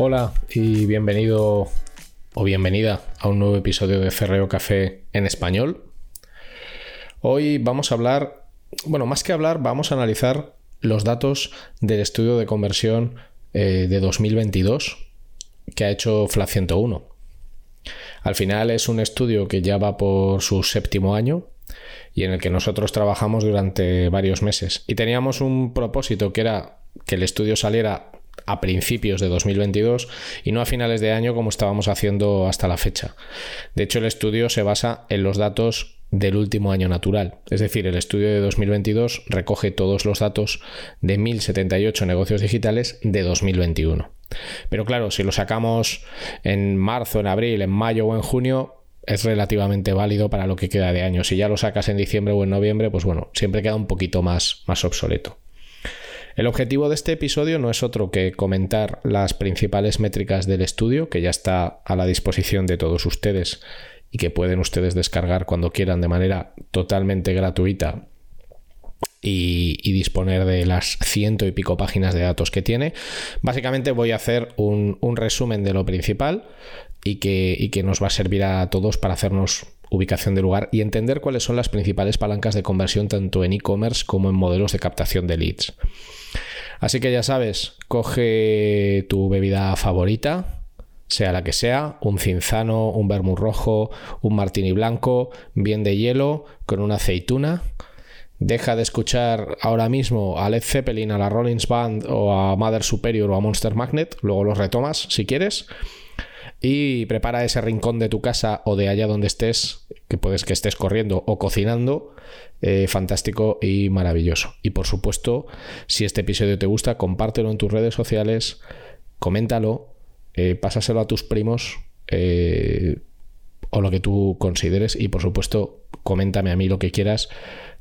Hola y bienvenido o bienvenida a un nuevo episodio de Cerreo Café en español. Hoy vamos a hablar, bueno, más que hablar, vamos a analizar los datos del estudio de conversión eh, de 2022 que ha hecho FLA 101. Al final es un estudio que ya va por su séptimo año y en el que nosotros trabajamos durante varios meses. Y teníamos un propósito que era que el estudio saliera a principios de 2022 y no a finales de año como estábamos haciendo hasta la fecha. De hecho, el estudio se basa en los datos del último año natural. Es decir, el estudio de 2022 recoge todos los datos de 1078 negocios digitales de 2021. Pero claro, si lo sacamos en marzo, en abril, en mayo o en junio, es relativamente válido para lo que queda de año. Si ya lo sacas en diciembre o en noviembre, pues bueno, siempre queda un poquito más, más obsoleto. El objetivo de este episodio no es otro que comentar las principales métricas del estudio, que ya está a la disposición de todos ustedes y que pueden ustedes descargar cuando quieran de manera totalmente gratuita y, disponer de las ciento y pico páginas de datos que tiene. Básicamente voy a hacer un, resumen de lo principal y que, y que nos va a servir a todos para hacernos ubicación de lugar y entender cuáles son las principales palancas de conversión tanto en e-commerce como en modelos de captación de leads. Así que ya sabes, coge tu bebida favorita, sea la que sea, un cinzano, un vermú rojo, un martini blanco, bien de hielo, con una aceituna. Deja de escuchar ahora mismo a Led Zeppelin, a la Rollins Band o a Mother Superior o a Monster Magnet, luego los retomas si quieres. Y prepara ese rincón de tu casa o de allá donde estés, que puedes que estés corriendo o cocinando, eh, fantástico y maravilloso. Y por supuesto, si este episodio te gusta, compártelo en tus redes sociales, coméntalo, eh, pásaselo a tus primos eh, o lo que tú consideres y por supuesto, coméntame a mí lo que quieras,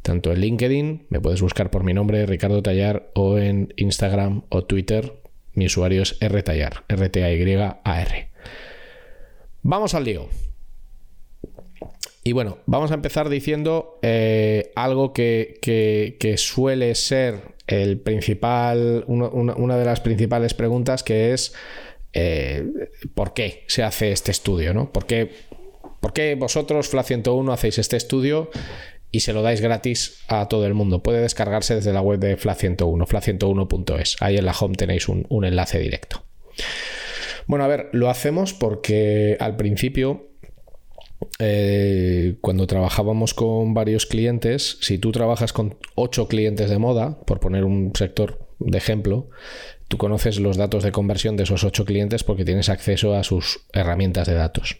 tanto en LinkedIn, me puedes buscar por mi nombre, Ricardo Tallar, o en Instagram o Twitter, mi usuario es rtallar, R-T-A-Y-A-R. Vamos al lío. Y bueno, vamos a empezar diciendo eh, algo que, suele ser el principal, una, de las principales preguntas que es eh, ¿por qué se hace este estudio? ¿no? ¿Por, qué, vosotros, FLA 101, hacéis este estudio y se lo dais gratis a todo el mundo? Puede descargarse desde la web de FLA 101, fla101.es. Ahí en la home tenéis un enlace directo. Bueno, a ver, lo hacemos porque al principio eh, cuando trabajábamos con varios clientes, si tú trabajas con ocho clientes de moda, por poner un sector de ejemplo, tú conoces los datos de conversión de esos ocho clientes porque tienes acceso a sus herramientas de datos.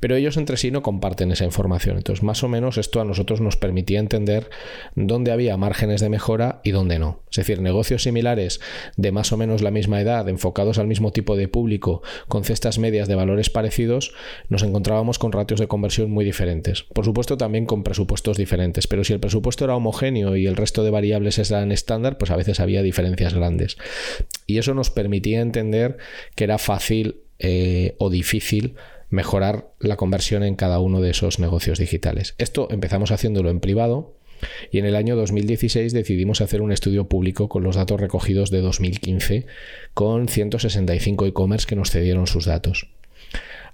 Pero ellos entre sí no comparten esa información. Entonces, más o menos esto a nosotros nos permitía entender dónde había márgenes de mejora y dónde no. Es decir, negocios similares de más o menos la misma edad, enfocados al mismo tipo de público, con cestas medias de valores parecidos, nos encontrábamos con ratios de conversión muy diferentes. Por supuesto, también con presupuestos diferentes. Pero si el presupuesto era homogéneo y el resto de variables eran estándar, pues a veces había diferencias grandes. Y eso nos permitía entender que era fácil eh, o difícil mejorar la conversión en cada uno de esos negocios digitales. Esto empezamos haciéndolo en privado y en el año 2016 decidimos hacer un estudio público con los datos recogidos de 2015 con 165 e-commerce que nos cedieron sus datos.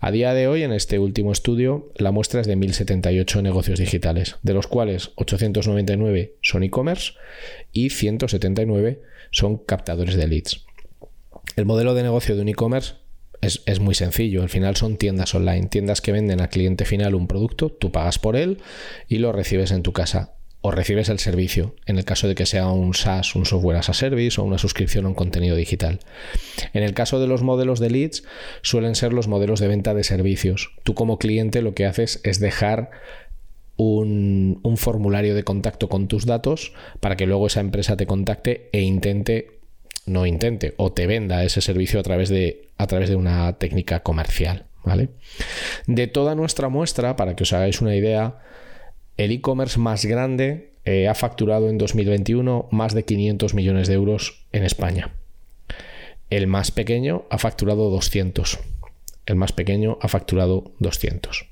A día de hoy, en este último estudio, la muestra es de 1.078 negocios digitales, de los cuales 899 son e-commerce y 179 son captadores de leads. El modelo de negocio de un e-commerce es, muy sencillo. Al final son tiendas online, tiendas que venden al cliente final un producto, tú pagas por él y lo recibes en tu casa. O recibes el servicio, en el caso de que sea un SaaS, un software as a service o una suscripción a un contenido digital. En el caso de los modelos de leads, suelen ser los modelos de venta de servicios. Tú como cliente lo que haces es dejar un, un, formulario de contacto con tus datos para que luego esa empresa te contacte e intente no intente o te venda ese servicio a través de, a través de una técnica comercial. ¿vale? De toda nuestra muestra, para que os hagáis una idea, el e-commerce más grande eh, ha facturado en 2021 más de 500 millones de euros en España. El más pequeño ha facturado 200. El más pequeño ha facturado 200.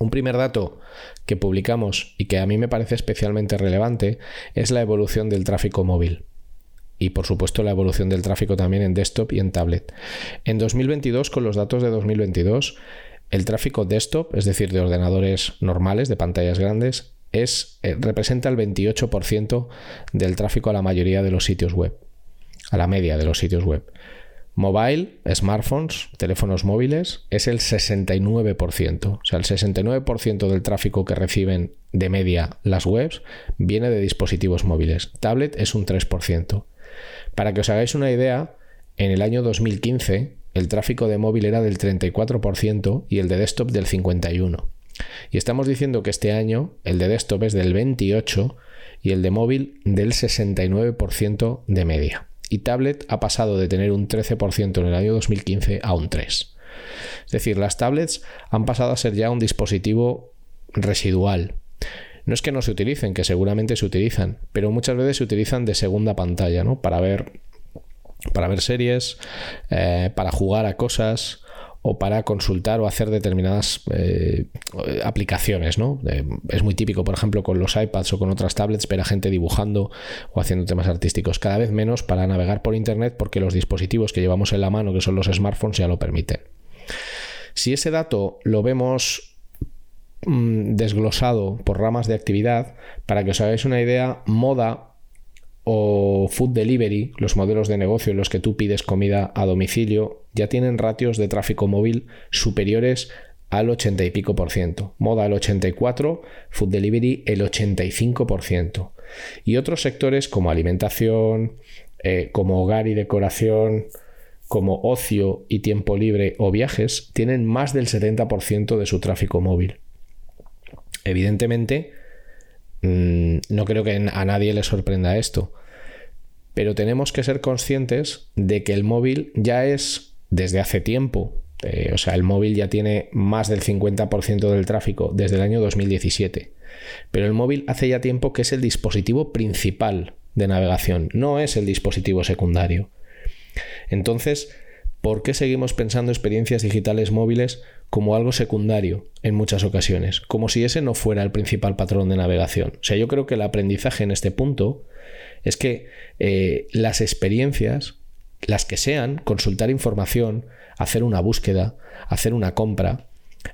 Un primer dato que publicamos y que a mí me parece especialmente relevante es la evolución del tráfico móvil y por supuesto la evolución del tráfico también en desktop y en tablet. En 2022, con los datos de 2022, el tráfico desktop, es decir, de ordenadores normales, de pantallas grandes, es, eh, representa el 28% del tráfico a la mayoría de los sitios web, a la media de los sitios web. Mobile, smartphones, teléfonos móviles, es el 69%. O sea, el 69% del tráfico que reciben de media las webs viene de dispositivos móviles. Tablet es un 3%. Para que os hagáis una idea, en el año 2015 el tráfico de móvil era del 34% y el de desktop del 51%. Y estamos diciendo que este año el de desktop es del 28% y el de móvil del 69% de media. Y tablet ha pasado de tener un 13% en el año 2015 a un 3%. Es decir, las tablets han pasado a ser ya un dispositivo residual, no es que no se utilicen, que seguramente se utilizan, pero muchas veces se utilizan de segunda pantalla, ¿no? Para ver, para ver series, eh, para jugar a cosas o para consultar o hacer determinadas eh, aplicaciones, ¿no? es muy típico, por ejemplo, con los iPads o con otras tablets, ver a gente dibujando o haciendo temas artísticos. Cada vez menos para navegar por Internet porque los dispositivos que llevamos en la mano, que son los smartphones, ya lo permiten. Si ese dato lo vemos Mm, desglosado por ramas de actividad, para que os hagáis una idea, moda o food delivery, los modelos de negocio en los que tú pides comida a domicilio, ya tienen ratios de tráfico móvil superiores al 80 y pico por ciento. Moda el 84, food delivery el 85 por ciento. Y otros sectores como alimentación, eh, como hogar y decoración, como ocio y tiempo libre o viajes, tienen más del 70% de su tráfico móvil. Evidentemente, mm, no creo que a nadie le sorprenda esto, pero tenemos que ser conscientes de que el móvil ya es desde hace tiempo, eh, o sea, el móvil ya tiene más del 50% del tráfico desde el año 2017, pero el móvil hace ya tiempo que es el dispositivo principal de navegación, no es el dispositivo secundario. Entonces, ¿por qué seguimos pensando experiencias digitales móviles como algo secundario en muchas ocasiones, como si ese no fuera el principal patrón de navegación. O sea, yo creo que el aprendizaje en este punto es que eh, las experiencias, las que sean, consultar información, hacer una búsqueda, hacer una compra,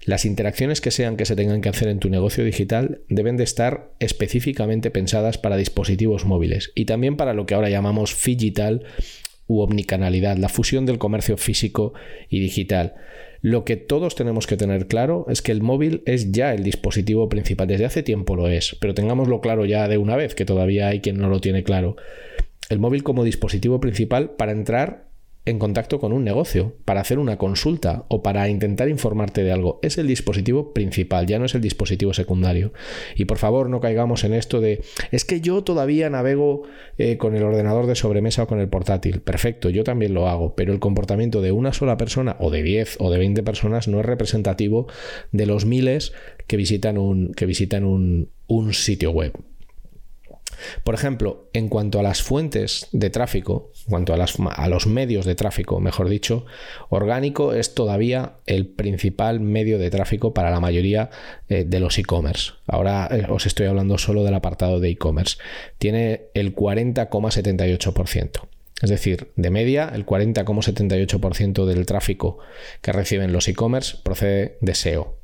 las interacciones que sean que se tengan que hacer en tu negocio digital deben de estar específicamente pensadas para dispositivos móviles y también para lo que ahora llamamos digital u omnicanalidad, la fusión del comercio físico y digital. Lo que todos tenemos que tener claro es que el móvil es ya el dispositivo principal. Desde hace tiempo lo es, pero tengámoslo claro ya de una vez, que todavía hay quien no lo tiene claro. el móvil como dispositivo principal para entrar en contacto con un negocio, para hacer una consulta o para intentar informarte de algo. Es el dispositivo principal, ya no es el dispositivo secundario. Y por favor no caigamos en esto de, es que yo todavía navego eh, con el ordenador de sobremesa o con el portátil. Perfecto, yo también lo hago, pero el comportamiento de una sola persona o de 10 o de 20 personas no es representativo de los miles que visitan un, que visitan un, un sitio web. Por ejemplo, en cuanto a las fuentes de tráfico, en cuanto a, los medios de tráfico, mejor dicho, orgánico es todavía el principal medio de tráfico para la mayoría eh, de los e-commerce. Ahora eh, os estoy hablando solo del apartado de e-commerce. Tiene el 40,78%. Es decir, de media, el 40,78% del tráfico que reciben los e-commerce procede de SEO.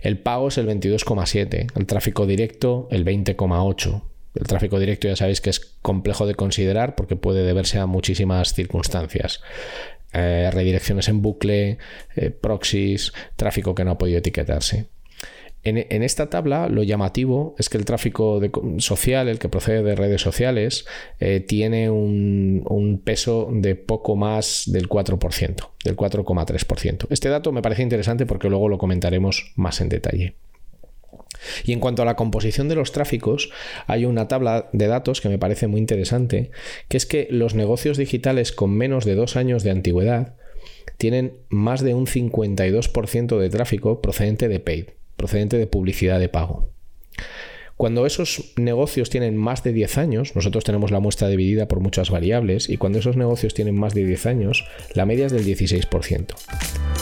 El pago es el 22,7%, el tráfico directo el 20,8%. El tráfico directo ya sabéis que es complejo de considerar porque puede deberse a muchísimas circunstancias. Eh, redirecciones en bucle, eh, proxies, tráfico que no ha podido etiquetarse. En, esta tabla lo llamativo es que el tráfico social, el que procede de redes sociales, eh, tiene un, un, peso de poco más del 4%, del 4,3%. Este dato me parece interesante porque luego lo comentaremos más en detalle. Y en cuanto a la composición de los tráficos, hay una tabla de datos que me parece muy interesante, que es que los negocios digitales con menos de dos años de antigüedad tienen más de un 52% de tráfico procedente de paid, procedente de publicidad de pago. Cuando esos negocios tienen más de 10 años, nosotros tenemos la muestra dividida por muchas variables, y cuando esos negocios tienen más de 10 años, la media es del 16%.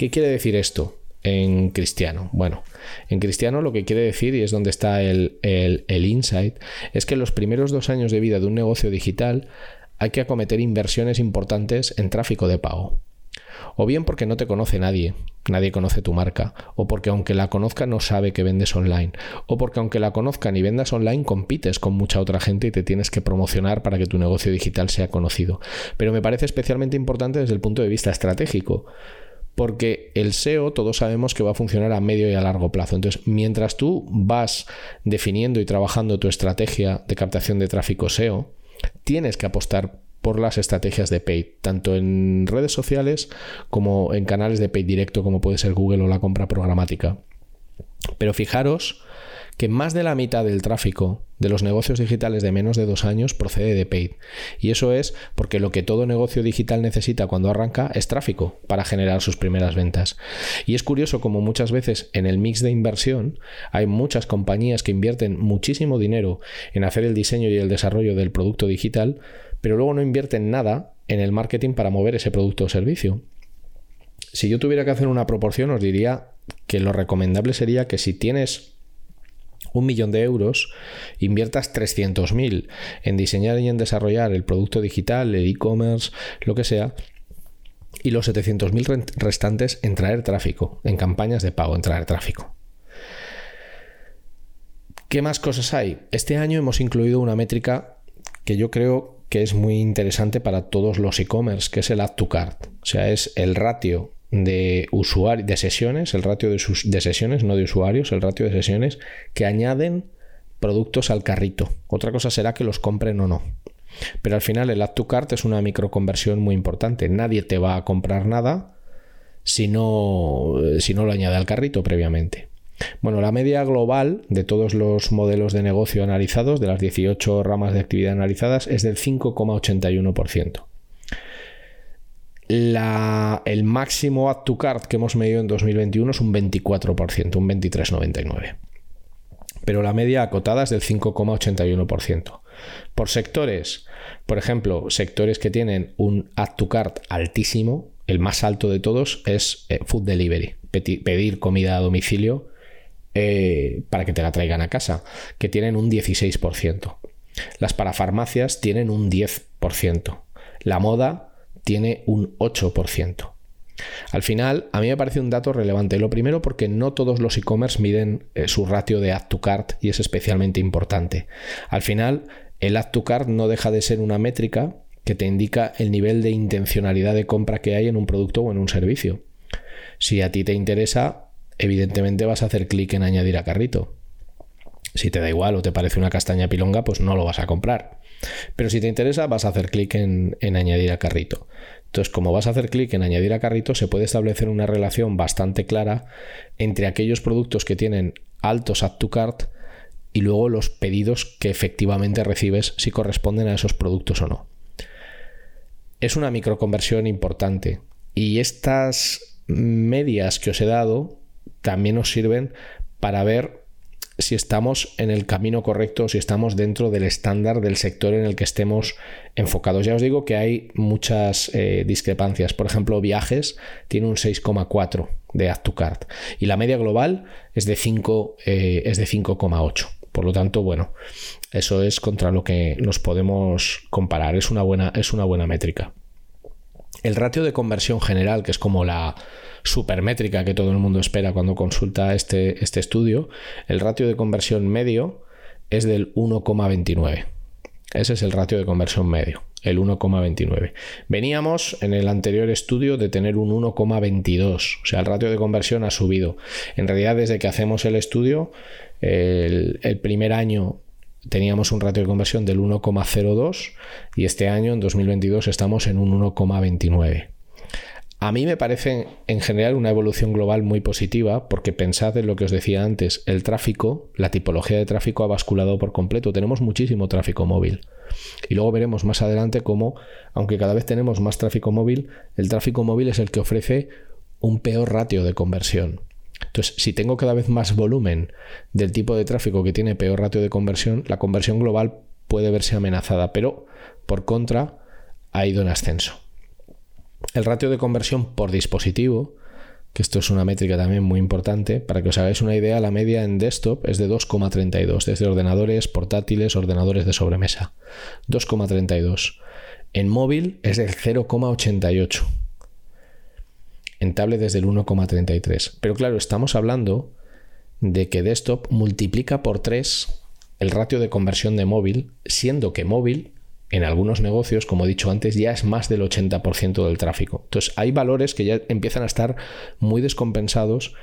¿Qué quiere decir esto en cristiano? Bueno, en cristiano lo que quiere decir, y es donde está el, el, insight, es que los primeros dos años de vida de un negocio digital hay que acometer inversiones importantes en tráfico de pago. O bien porque no te conoce nadie, nadie conoce tu marca, o porque aunque la conozca no sabe que vendes online, o porque aunque la conozcan y vendas online compites con mucha otra gente y te tienes que promocionar para que tu negocio digital sea conocido. Pero me parece especialmente importante desde el punto de vista estratégico, porque el SEO todos sabemos que va a funcionar a medio y a largo plazo. Entonces, mientras tú vas definiendo y trabajando tu estrategia de captación de tráfico SEO, tienes que apostar por las estrategias de paid, tanto en redes sociales como en canales de paid directo, como puede ser Google o la compra programática. Pero fijaros que más de la mitad del tráfico de los negocios digitales de menos de dos años procede de paid. Y eso es porque lo que todo negocio digital necesita cuando arranca es tráfico para generar sus primeras ventas. Y es curioso como muchas veces en el mix de inversión hay muchas compañías que invierten muchísimo dinero en hacer el diseño y el desarrollo del producto digital, pero luego no invierten nada en el marketing para mover ese producto o servicio. Si yo tuviera que hacer una proporción, os diría que lo recomendable sería que si tienes un millón de euros, inviertas 300.000 en diseñar y en desarrollar el producto digital, el e-commerce, lo que sea, y los 700.000 restantes en traer tráfico, en campañas de pago, en traer tráfico. ¿Qué más cosas hay? Este año hemos incluido una métrica que yo creo que es muy interesante para todos los e-commerce, que es el add to cart. O sea, es el ratio de de sesiones, el ratio de, sus, de sesiones, no de usuarios, el ratio de sesiones que añaden productos al carrito. Otra cosa será que los compren o no. Pero al final el add to cart es una microconversión muy importante. Nadie te va a comprar nada si no, si no lo añade al carrito previamente. Bueno, la media global de todos los modelos de negocio analizados, de las 18 ramas de actividad analizadas, es del 5,81%. El máximo add to cart que hemos medido en 2021 es un 24%, un 23,99%. Pero la media acotada es del 5,81%. Por sectores, por ejemplo, sectores que tienen un add to cart altísimo, el más alto de todos es eh, food delivery, pedir comida a domicilio eh, para que te la traigan a casa, que tienen un 16%. Las parafarmacias tienen un 10%. La moda tiene un 8%. Al final, a mí me parece un dato relevante. Lo primero porque no todos los e-commerce miden eh, su ratio de add to cart y es especialmente importante. Al final, el add to cart no deja de ser una métrica que te indica el nivel de intencionalidad de compra que hay en un producto o en un servicio. Si a ti te interesa, evidentemente vas a hacer clic en añadir a carrito. Si te da igual o te parece una castaña pilonga, pues no lo vas a comprar. Pero si te interesa, vas a hacer clic en, añadir a carrito. Entonces, como vas a hacer clic en añadir a carrito, se puede establecer una relación bastante clara entre aquellos productos que tienen altos add to cart y luego los pedidos que efectivamente recibes si corresponden a esos productos o no. Es una microconversión importante y estas medias que os he dado también nos sirven para ver si estamos en el camino correcto, si estamos dentro del estándar del sector en el que estemos enfocados. Ya os digo que hay muchas eh, discrepancias. Por ejemplo, viajes tiene un 6,4 de add to y la media global es de 5 eh, es de 5,8. Por lo tanto, bueno, eso es contra lo que nos podemos comparar. Es una buena, es una buena métrica. El ratio de conversión general, que es como la, supermétrica que todo el mundo espera cuando consulta este, este estudio, el ratio de conversión medio es del 1,29. Ese es el ratio de conversión medio, el 1,29. Veníamos en el anterior estudio de tener un 1,22, o sea, el ratio de conversión ha subido. En realidad, desde que hacemos el estudio, el, el primer año teníamos un ratio de conversión del 1,02 y este año, en 2022, estamos en un 1,29. A mí me parece en general una evolución global muy positiva porque pensad en lo que os decía antes, el tráfico, la tipología de tráfico ha basculado por completo, tenemos muchísimo tráfico móvil. Y luego veremos más adelante cómo, aunque cada vez tenemos más tráfico móvil, el tráfico móvil es el que ofrece un peor ratio de conversión. Entonces, si tengo cada vez más volumen del tipo de tráfico que tiene peor ratio de conversión, la conversión global puede verse amenazada, pero por contra ha ido en ascenso. El ratio de conversión por dispositivo, que esto es una métrica también muy importante, para que os hagáis una idea, la media en desktop es de 2,32, desde ordenadores portátiles, ordenadores de sobremesa. 2,32. En móvil es del 0,88. En tablet desde el 1,33. Pero claro, estamos hablando de que desktop multiplica por 3 el ratio de conversión de móvil, siendo que móvil en algunos negocios, como he dicho antes, ya es más del 80% del tráfico. Entonces hay valores que ya empiezan a estar muy descompensados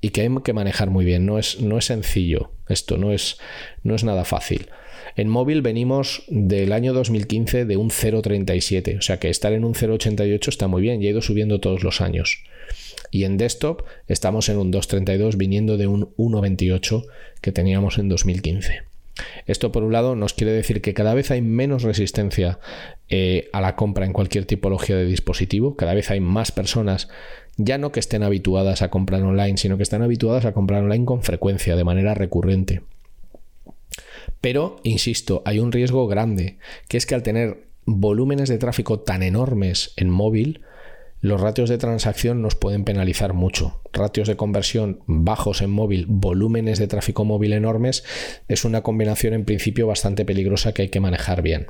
y que hay que manejar muy bien. No es, no es sencillo esto, no es, no es nada fácil. En móvil venimos del año 2015 de un 0,37, o sea que estar en un 0,88 está muy bien y ha ido subiendo todos los años. Y en desktop estamos en un 2,32 viniendo de un 1,28 que teníamos en 2015. Esto por un lado nos quiere decir que cada vez hay menos resistencia eh, a la compra en cualquier tipología de dispositivo, cada vez hay más personas ya no que estén habituadas a comprar online, sino que están habituadas a comprar online con frecuencia, de manera recurrente. Pero, insisto, hay un riesgo grande, que es que al tener volúmenes de tráfico tan enormes en móvil, los ratios de transacción nos pueden penalizar mucho. Ratios de conversión bajos en móvil, volúmenes de tráfico móvil enormes, es una combinación en principio bastante peligrosa que hay que manejar bien.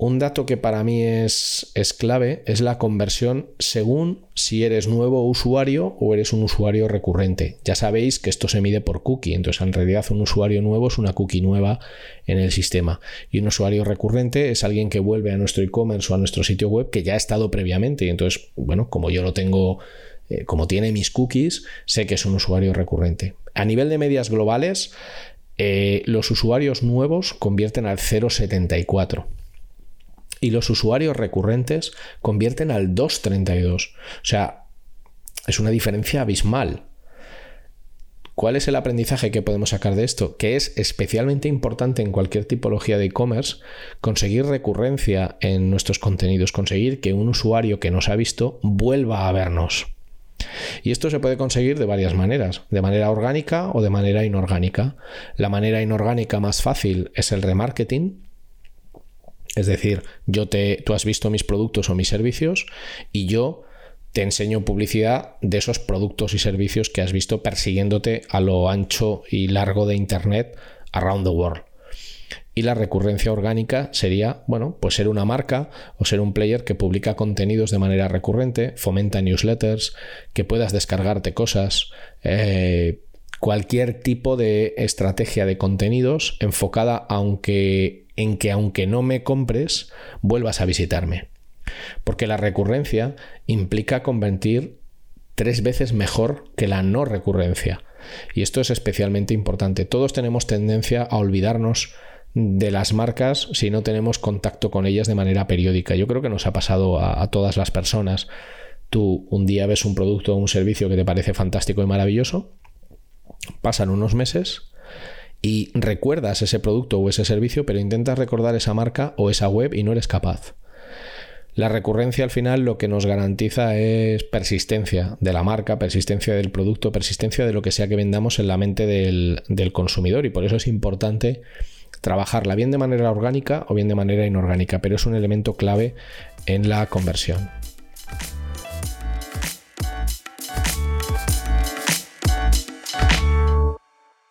Un dato que para mí es, clave es la conversión según si eres nuevo usuario o eres un usuario recurrente. Ya sabéis que esto se mide por cookie, entonces en realidad un usuario nuevo es una cookie nueva en el sistema y un usuario recurrente es alguien que vuelve a nuestro e-commerce o a nuestro sitio web que ya ha estado previamente y entonces, bueno, como yo lo tengo, eh, como tiene mis cookies, sé que es un usuario recurrente. A nivel de medias globales, eh, los usuarios nuevos convierten al 0,74 y los usuarios recurrentes convierten al 2.32. O sea, es una diferencia abismal. ¿Cuál es el aprendizaje que podemos sacar de esto? Que es especialmente importante en cualquier tipología de e-commerce conseguir recurrencia en nuestros contenidos, conseguir que un usuario que nos ha visto vuelva a vernos. Y esto se puede conseguir de varias maneras, de manera orgánica o de manera inorgánica. La manera inorgánica más fácil es el remarketing, es decir, yo te, tú has visto mis productos o mis servicios y yo te enseño publicidad de esos productos y servicios que has visto persiguiéndote a lo ancho y largo de Internet around the world. Y la recurrencia orgánica sería, bueno, pues ser una marca o ser un player que publica contenidos de manera recurrente, fomenta newsletters, que puedas descargarte cosas, eh, cualquier tipo de estrategia de contenidos enfocada aunque, en que aunque no me compres, vuelvas a visitarme. Porque la recurrencia implica convertir tres veces mejor que la no recurrencia. Y esto es especialmente importante. Todos tenemos tendencia a olvidarnos de las marcas si no tenemos contacto con ellas de manera periódica. Yo creo que nos ha pasado a, todas las personas. Tú un día ves un producto o un servicio que te parece fantástico y maravilloso, pasan unos meses y recuerdas ese producto o ese servicio, pero intentas recordar esa marca o esa web y no eres capaz. La recurrencia al final lo que nos garantiza es persistencia de la marca, persistencia del producto, persistencia de lo que sea que vendamos en la mente del, consumidor y por eso es importante trabajarla bien de manera orgánica o bien de manera inorgánica, pero es un elemento clave en la conversión.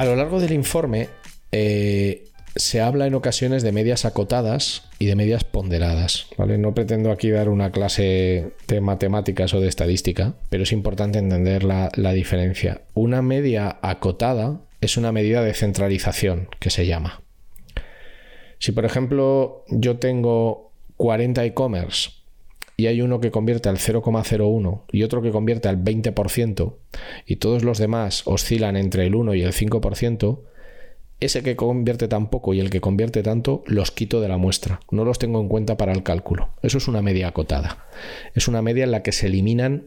A lo largo del informe, eh, se habla en ocasiones de medias acotadas y de medias ponderadas. ¿vale? No pretendo aquí dar una clase de matemáticas o de estadística, pero es importante entender la, la diferencia. Una media acotada es una medida de centralización que se llama. Si por ejemplo yo tengo 40 e-commerce y hay uno que convierte al 0,01 y otro que convierte al 20% y todos los demás oscilan entre el 1 y el 5%, ese que convierte tan poco y el que convierte tanto los quito de la muestra, no los tengo en cuenta para el cálculo. Eso es una media acotada. Es una media en la que se eliminan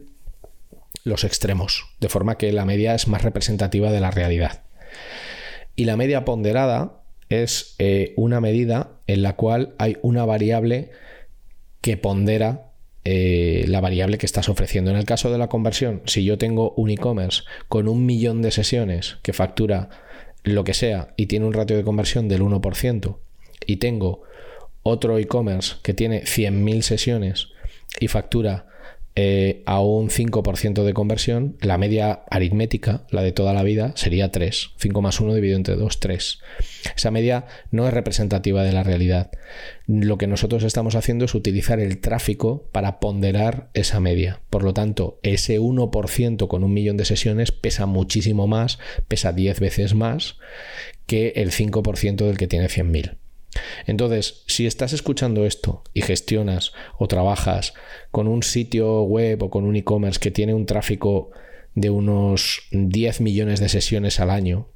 los extremos, de forma que la media es más representativa de la realidad. Y la media ponderada es eh, una medida en la cual hay una variable que pondera eh, la variable que estás ofreciendo. En el caso de la conversión, si yo tengo un e-commerce con un millón de sesiones que factura lo que sea y tiene un ratio de conversión del 1% y tengo otro e-commerce que tiene 100.000 sesiones y factura eh, a un 5% de conversión, la media aritmética, la de toda la vida, sería 3. 5 más 1 dividido entre 2, 3. Esa media no es representativa de la realidad. Lo que nosotros estamos haciendo es utilizar el tráfico para ponderar esa media. Por lo tanto, ese 1% con un millón de sesiones pesa muchísimo más, pesa 10 veces más que el 5% del que tiene 100.000. Entonces, si estás escuchando esto y gestionas o trabajas con un sitio web o con un e-commerce que tiene un tráfico de unos 10 millones de sesiones al año,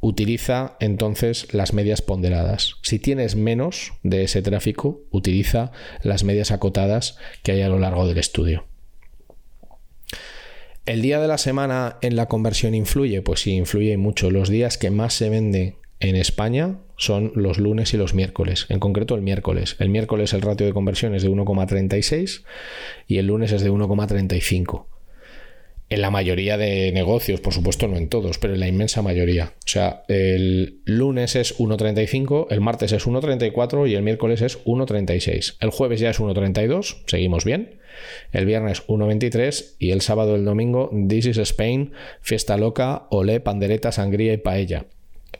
utiliza entonces las medias ponderadas. Si tienes menos de ese tráfico, utiliza las medias acotadas que hay a lo largo del estudio. ¿El día de la semana en la conversión influye? Pues sí, influye mucho. Los días que más se vende en España son los lunes y los miércoles, en concreto el miércoles. El miércoles el ratio de conversión es de 1,36 y el lunes es de 1,35. En la mayoría de negocios, por supuesto no en todos, pero en la inmensa mayoría. O sea, el lunes es 1,35, el martes es 1,34 y el miércoles es 1,36. El jueves ya es 1,32, seguimos bien. El viernes 1,23 y el sábado el domingo This is Spain, fiesta loca, olé, pandereta, sangría y paella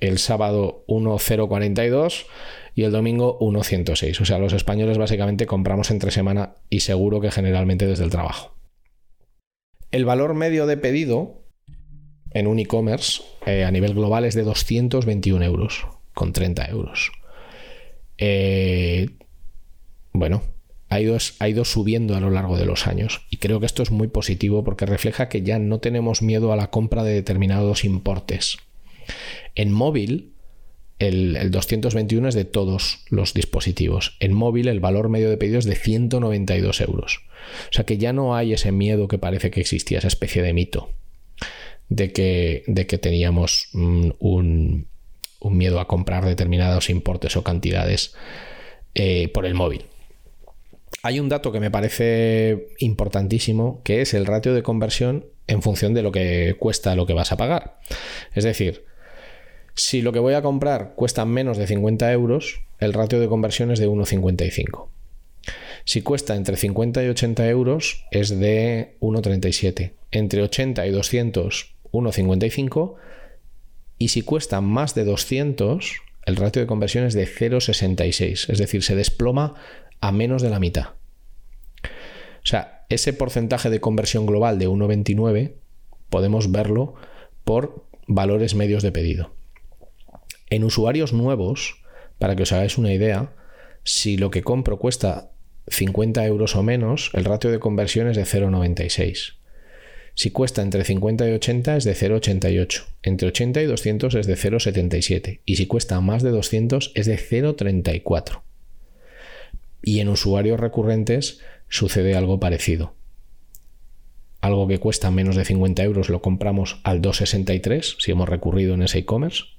el sábado 1.042 y el domingo 1,106. O sea, los españoles básicamente compramos entre semana y seguro que generalmente desde el trabajo. El valor medio de pedido en un e-commerce eh, a nivel global es de 221 euros, con 30 euros. Eh, bueno, ha ido, ha ido, subiendo a lo largo de los años. Y creo que esto es muy positivo porque refleja que ya no tenemos miedo a la compra de determinados importes. En móvil, el, 221 es de todos los dispositivos. En móvil el valor medio de pedido es de 192 euros. O sea que ya no hay ese miedo que parece que existía, esa especie de mito de que, de que teníamos mm, un, miedo a comprar determinados importes o cantidades eh, por el móvil. Hay un dato que me parece importantísimo, que es el ratio de conversión en función de lo que cuesta lo que vas a pagar. Es decir, si lo que voy a comprar cuesta menos de 50 euros, el ratio de conversión es de 1,55. Si cuesta entre 50 y 80 euros, es de 1,37. Entre 80 y 200, 1,55. Y si cuesta más de 200, el ratio de conversión es de 0,66. Es decir, se desploma a menos de la mitad. O sea, ese porcentaje de conversión global de 1,29 podemos verlo por valores medios de pedido. En usuarios nuevos, para que os hagáis una idea, si lo que compro cuesta 50 euros o menos, el ratio de conversión es de 0,96. Si cuesta entre 50 y 80 es de 0,88. Entre 80 y 200 es de 0,77. Y si cuesta más de 200 es de 0,34. Y en usuarios recurrentes sucede algo parecido. Algo que cuesta menos de 50 euros lo compramos al 2,63 si hemos recurrido en ese e-commerce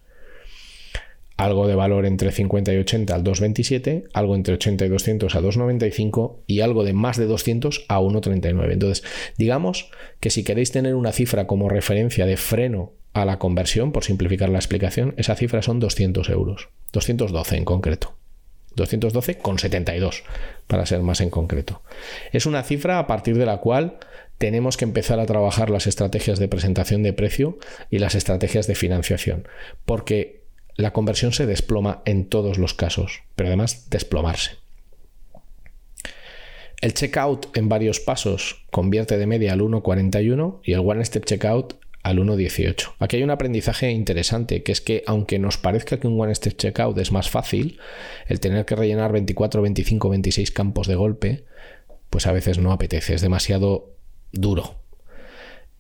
algo de valor entre 50 y 80 al 2,27, algo entre 80 y 200 a 2,95 y algo de más de 200 a 1,39. Entonces, digamos que si queréis tener una cifra como referencia de freno a la conversión, por simplificar la explicación, esa cifra son 200 euros, 212 en concreto. 212 con 72, para ser más en concreto. Es una cifra a partir de la cual tenemos que empezar a trabajar las estrategias de presentación de precio y las estrategias de financiación, porque la conversión se desploma en todos los casos, pero además desplomarse. El checkout en varios pasos convierte de media al 1.41 y el One Step Checkout al 1.18. Aquí hay un aprendizaje interesante, que es que aunque nos parezca que un One Step Checkout es más fácil, el tener que rellenar 24, 25, 26 campos de golpe, pues a veces no apetece, es demasiado duro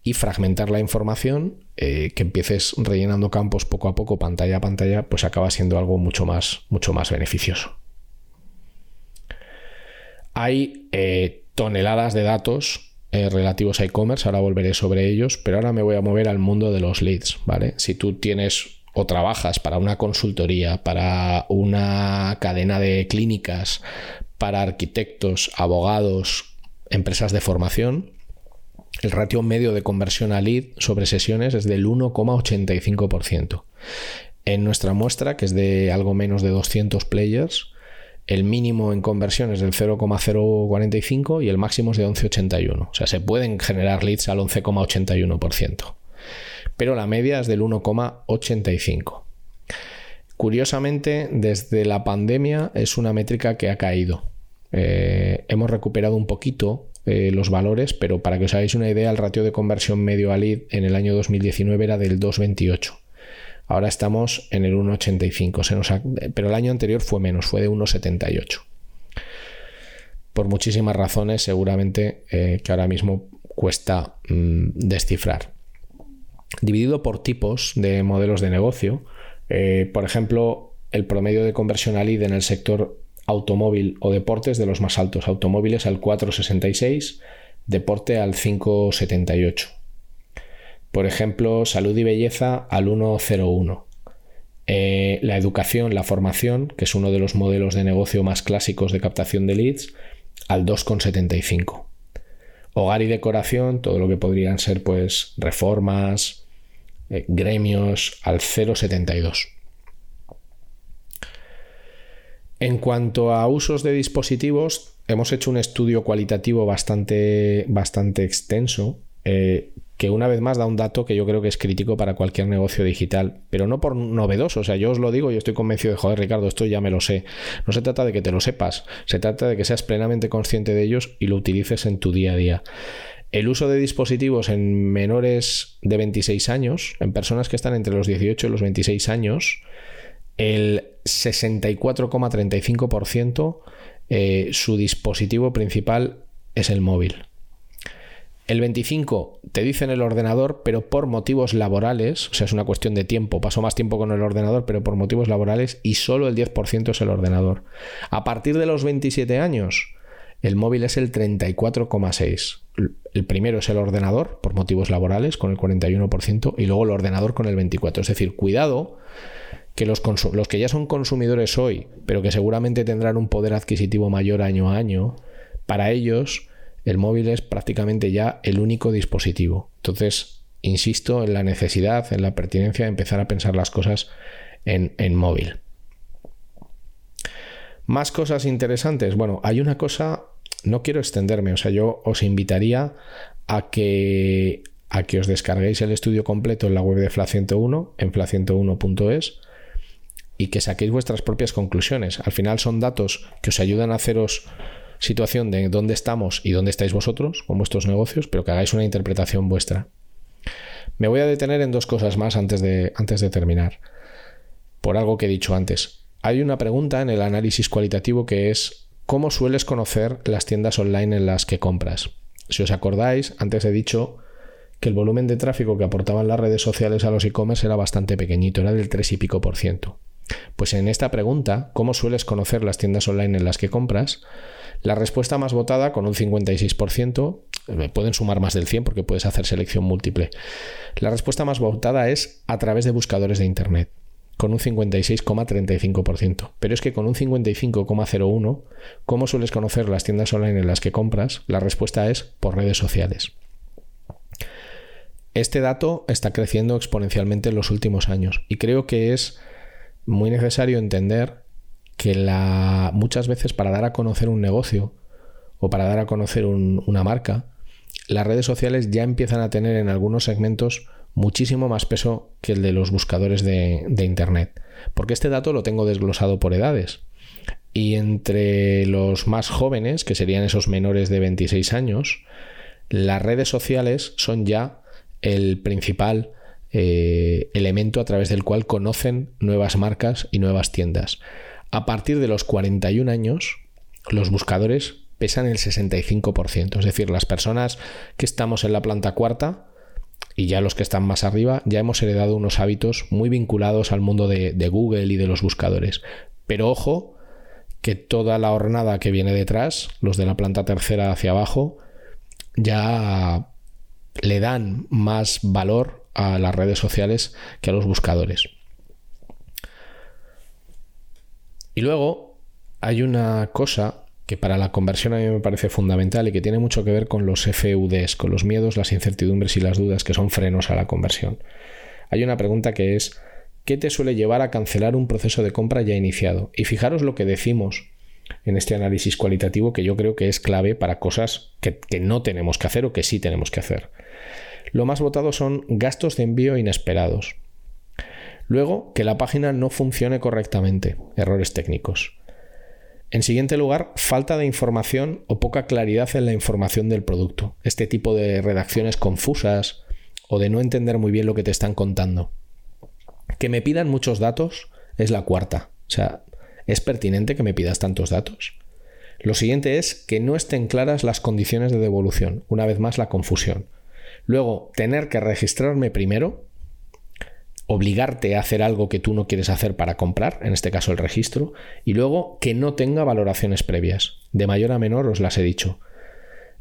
y fragmentar la información, eh, que empieces rellenando campos poco a poco, pantalla a pantalla, pues acaba siendo algo mucho más, mucho más beneficioso. Hay eh, toneladas de datos eh, relativos a e-commerce, ahora volveré sobre ellos, pero ahora me voy a mover al mundo de los leads, ¿vale? Si tú tienes o trabajas para una consultoría, para una cadena de clínicas, para arquitectos, abogados, empresas de formación, el ratio medio de conversión a lead sobre sesiones es del 1,85%. En nuestra muestra, que es de algo menos de 200 players, el mínimo en conversión es del 0,045 y el máximo es de 11,81. O sea, se pueden generar leads al 11,81%. Pero la media es del 1,85. Curiosamente, desde la pandemia es una métrica que ha caído. Eh, hemos recuperado un poquito eh, los valores, pero para que os hagáis una idea, el ratio de conversión medio a lead en el año 2019 era del 2,28. Ahora estamos en el 1,85, pero el año anterior fue menos, fue de 1,78. Por muchísimas razones, seguramente eh, que ahora mismo cuesta mm, descifrar. Dividido por tipos de modelos de negocio, eh, por ejemplo, el promedio de conversión a lead en el sector automóvil o deportes de los más altos. Automóviles al 4,66, deporte al 5,78. Por ejemplo, salud y belleza al 1,01. Eh, la educación, la formación, que es uno de los modelos de negocio más clásicos de captación de leads, al 2,75. Hogar y decoración, todo lo que podrían ser pues reformas, eh, gremios, al 0,72. En cuanto a usos de dispositivos, hemos hecho un estudio cualitativo bastante, bastante extenso, eh, que una vez más da un dato que yo creo que es crítico para cualquier negocio digital, pero no por novedoso, o sea, yo os lo digo y estoy convencido de, joder, Ricardo, esto ya me lo sé. No se trata de que te lo sepas, se trata de que seas plenamente consciente de ellos y lo utilices en tu día a día. El uso de dispositivos en menores de 26 años, en personas que están entre los 18 y los 26 años, el 64,35% eh, su dispositivo principal es el móvil. El 25 te dicen el ordenador, pero por motivos laborales, o sea, es una cuestión de tiempo, paso más tiempo con el ordenador, pero por motivos laborales, y solo el 10% es el ordenador. A partir de los 27 años, el móvil es el 34,6. El primero es el ordenador, por motivos laborales, con el 41%, y luego el ordenador con el 24%. Es decir, cuidado que los, los que ya son consumidores hoy, pero que seguramente tendrán un poder adquisitivo mayor año a año, para ellos el móvil es prácticamente ya el único dispositivo. Entonces, insisto en la necesidad, en la pertinencia de empezar a pensar las cosas en, en móvil. Más cosas interesantes. Bueno, hay una cosa, no quiero extenderme, o sea, yo os invitaría a que, a que os descarguéis el estudio completo en la web de FLA 101, en fla101.es, y que saquéis vuestras propias conclusiones. Al final son datos que os ayudan a haceros situación de dónde estamos y dónde estáis vosotros con vuestros negocios, pero que hagáis una interpretación vuestra. Me voy a detener en dos cosas más antes de, antes de terminar, por algo que he dicho antes. Hay una pregunta en el análisis cualitativo que es ¿cómo sueles conocer las tiendas online en las que compras? Si os acordáis, antes he dicho que el volumen de tráfico que aportaban las redes sociales a los e-commerce era bastante pequeñito, era del 3 y pico por ciento. Pues en esta pregunta, ¿cómo sueles conocer las tiendas online en las que compras? La respuesta más votada, con un 56%, eh, pueden sumar más del 100 porque puedes hacer selección múltiple. La respuesta más votada es a través de buscadores de Internet, con un 56,35%. Pero es que con un 55,01%, ¿cómo sueles conocer las tiendas online en las que compras? La respuesta es por redes sociales. Este dato está creciendo exponencialmente en los últimos años y creo que es muy necesario entender que la, muchas veces para dar a conocer un negocio o para dar a conocer una marca, las redes sociales ya empiezan a tener en algunos segmentos muchísimo más peso que el de los buscadores de, de Internet. Porque este dato lo tengo desglosado por edades. Y entre los más jóvenes, que serían esos menores de 26 años, las redes sociales son ya el principal eh, elemento a través del cual conocen nuevas marcas y nuevas tiendas. A partir de los 41 años, los buscadores pesan el 65%, es decir, las personas que estamos en la planta cuarta y ya los que están más arriba, ya hemos heredado unos hábitos muy vinculados al mundo de, de Google y de los buscadores. Pero ojo, que toda la hornada que viene detrás, los de la planta tercera hacia abajo, ya le dan más valor a las redes sociales que a los buscadores. Y luego hay una cosa que para la conversión a mí me parece fundamental y que tiene mucho que ver con los FUDs, con los miedos, las incertidumbres y las dudas que son frenos a la conversión. Hay una pregunta que es, ¿qué te suele llevar a cancelar un proceso de compra ya iniciado? Y fijaros lo que decimos en este análisis cualitativo que yo creo que es clave para cosas que, que no tenemos que hacer o que sí tenemos que hacer. Lo más votado son gastos de envío inesperados. Luego, que la página no funcione correctamente, errores técnicos. En siguiente lugar, falta de información o poca claridad en la información del producto. Este tipo de redacciones confusas o de no entender muy bien lo que te están contando. Que me pidan muchos datos es la cuarta. O sea, ¿es pertinente que me pidas tantos datos? Lo siguiente es que no estén claras las condiciones de devolución. Una vez más, la confusión. Luego, tener que registrarme primero, obligarte a hacer algo que tú no quieres hacer para comprar, en este caso el registro, y luego que no tenga valoraciones previas. De mayor a menor os las he dicho.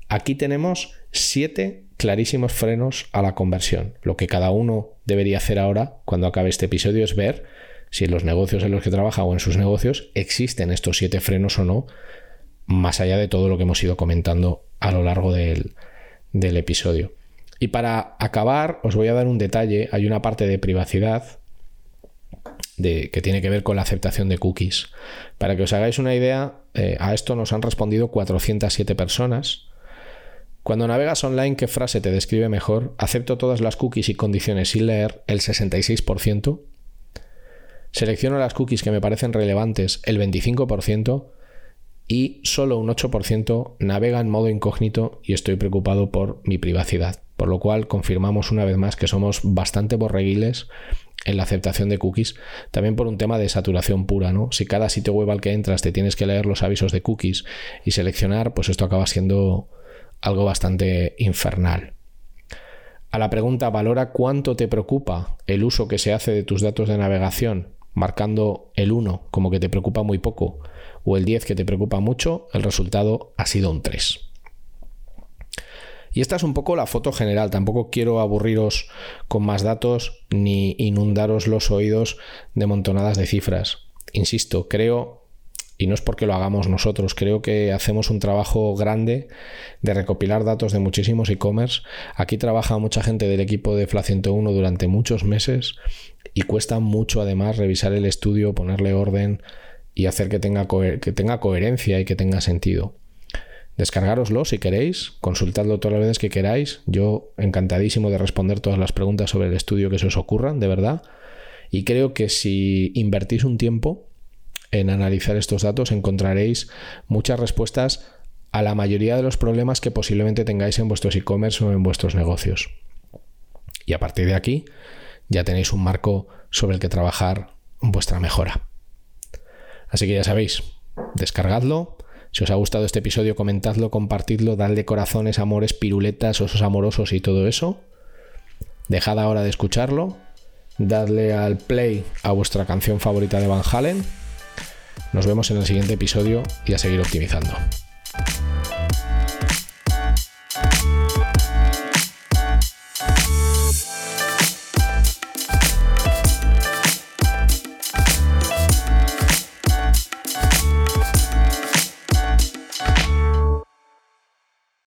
Aquí tenemos siete clarísimos frenos a la conversión. Lo que cada uno debería hacer ahora, cuando acabe este episodio, es ver si en los negocios en los que trabaja o en sus negocios existen estos siete frenos o no, más allá de todo lo que hemos ido comentando a lo largo del, del episodio. Y para acabar, os voy a dar un detalle. Hay una parte de privacidad de, que tiene que ver con la aceptación de cookies. Para que os hagáis una idea, eh, a esto nos han respondido 407 personas Cuando navegas online, ¿qué frase te describe mejor? Acepto todas las cookies y condiciones sin leer el 66%. Selecciono las cookies que me parecen relevantes el 25% y solo un 8% navega en modo incógnito y estoy preocupado por mi privacidad. Por lo cual confirmamos una vez más que somos bastante borreguiles en la aceptación de cookies, también por un tema de saturación pura, ¿no? Si cada sitio web al que entras te tienes que leer los avisos de cookies y seleccionar, pues esto acaba siendo algo bastante infernal. A la pregunta, valora cuánto te preocupa el uso que se hace de tus datos de navegación, marcando el 1 como que te preocupa muy poco o el 10 que te preocupa mucho, el resultado ha sido un 3. Y esta es un poco la foto general, tampoco quiero aburriros con más datos ni inundaros los oídos de montonadas de cifras. Insisto, creo y no es porque lo hagamos nosotros, creo que hacemos un trabajo grande de recopilar datos de muchísimos e-commerce. Aquí trabaja mucha gente del equipo de FLA 101 durante muchos meses y cuesta mucho además revisar el estudio, ponerle orden y hacer que tenga, que tenga coherencia y que tenga sentido. Descargároslo si queréis, consultadlo todas las veces que queráis. Yo encantadísimo de responder todas las preguntas sobre el estudio que se os ocurran, de verdad. Y creo que si invertís un tiempo, en analizar estos datos encontraréis muchas respuestas a la mayoría de los problemas que posiblemente tengáis en vuestros e-commerce o en vuestros negocios. Y a partir de aquí ya tenéis un marco sobre el que trabajar vuestra mejora. Así que ya sabéis, descargadlo. Si os ha gustado este episodio, comentadlo, compartidlo, dadle corazones, amores, piruletas, osos amorosos y todo eso. Dejad ahora de escucharlo. Dadle al play a vuestra canción favorita de Van Halen nos vemos en el siguiente episodio y a seguir optimizando.